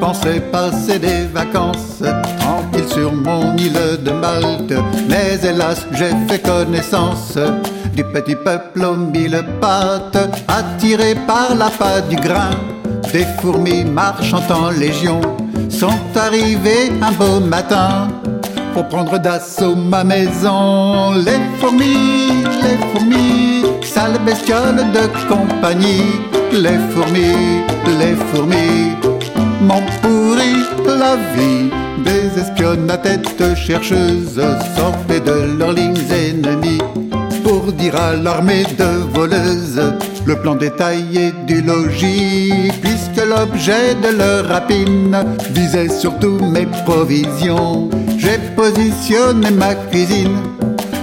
pensais passer des vacances tranquille sur mon île de Malte. Mais hélas, j'ai fait connaissance du petit peuple aux mille pattes, attiré par la patte du grain. Des fourmis marchant en légion sont arrivées un beau matin pour prendre d'assaut ma maison. Les fourmis, les fourmis, sales bestioles de compagnie. Les fourmis, les fourmis, m'ont pourri la vie. Des espionnes à tête chercheuse sortaient de leurs lignes ennemies pour dire à l'armée de voleuses le plan détaillé du logis, puisque l'objet de leur rapine visait surtout mes provisions. J'ai positionné ma cuisine,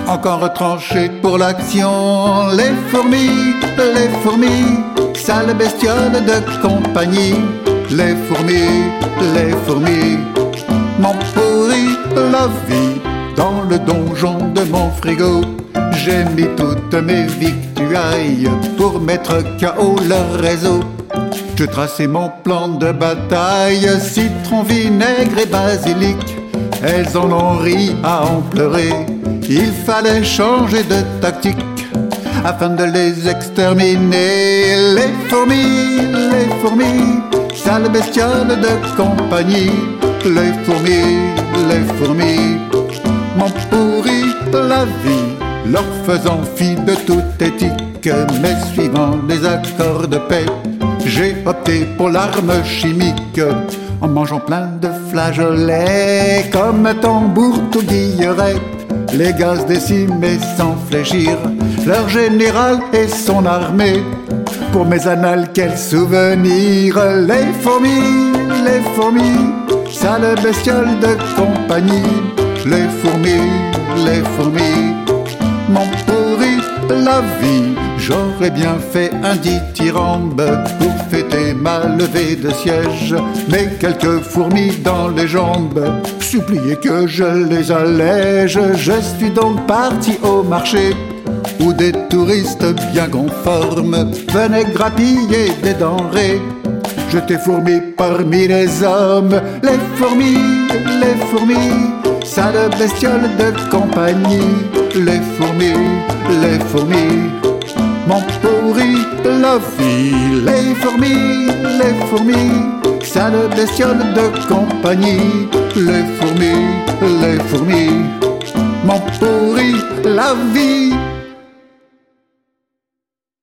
encore retranchée pour l'action. Les fourmis, les fourmis, sales bestioles de compagnie. Les fourmis, les fourmis, m'ont pourri la vie dans le donjon de mon frigo. J'ai mis toutes mes victuailles pour mettre KO leur réseau. Je traçais mon plan de bataille, citron, vinaigre et basilic. Elles en ont ri à en pleurer. Il fallait changer de tactique afin de les exterminer. Les fourmis, les fourmis, sales bestioles de compagnie. Les fourmis, les fourmis, m'ont pourri la vie leur faisant fi de toute éthique, mais suivant les accords de paix, j'ai opté pour l'arme chimique en mangeant plein de flageolets comme tambour tout guilleret. Les gaz décimés sans fléchir, leur général et son armée. Pour mes annales, quel souvenir Les fourmis, les fourmis, sales bestioles de compagnie. Les fourmis, les fourmis, m'ont pourri la vie. J'aurais bien fait un dithyrambe pour fêter ma levée de siège, mais quelques fourmis dans les jambes suppliaient que je les allège. Je suis donc parti au marché où des touristes bien conformes venaient grappiller des denrées. J'étais fourmi parmi les hommes, les fourmis, les fourmis, sales bestioles de compagnie, les fourmis, les fourmis, m'ont pourri la vie, les fourmis, les fourmis, sales bestioles de compagnie, les fourmis, les fourmis, m'ont pourri la vie.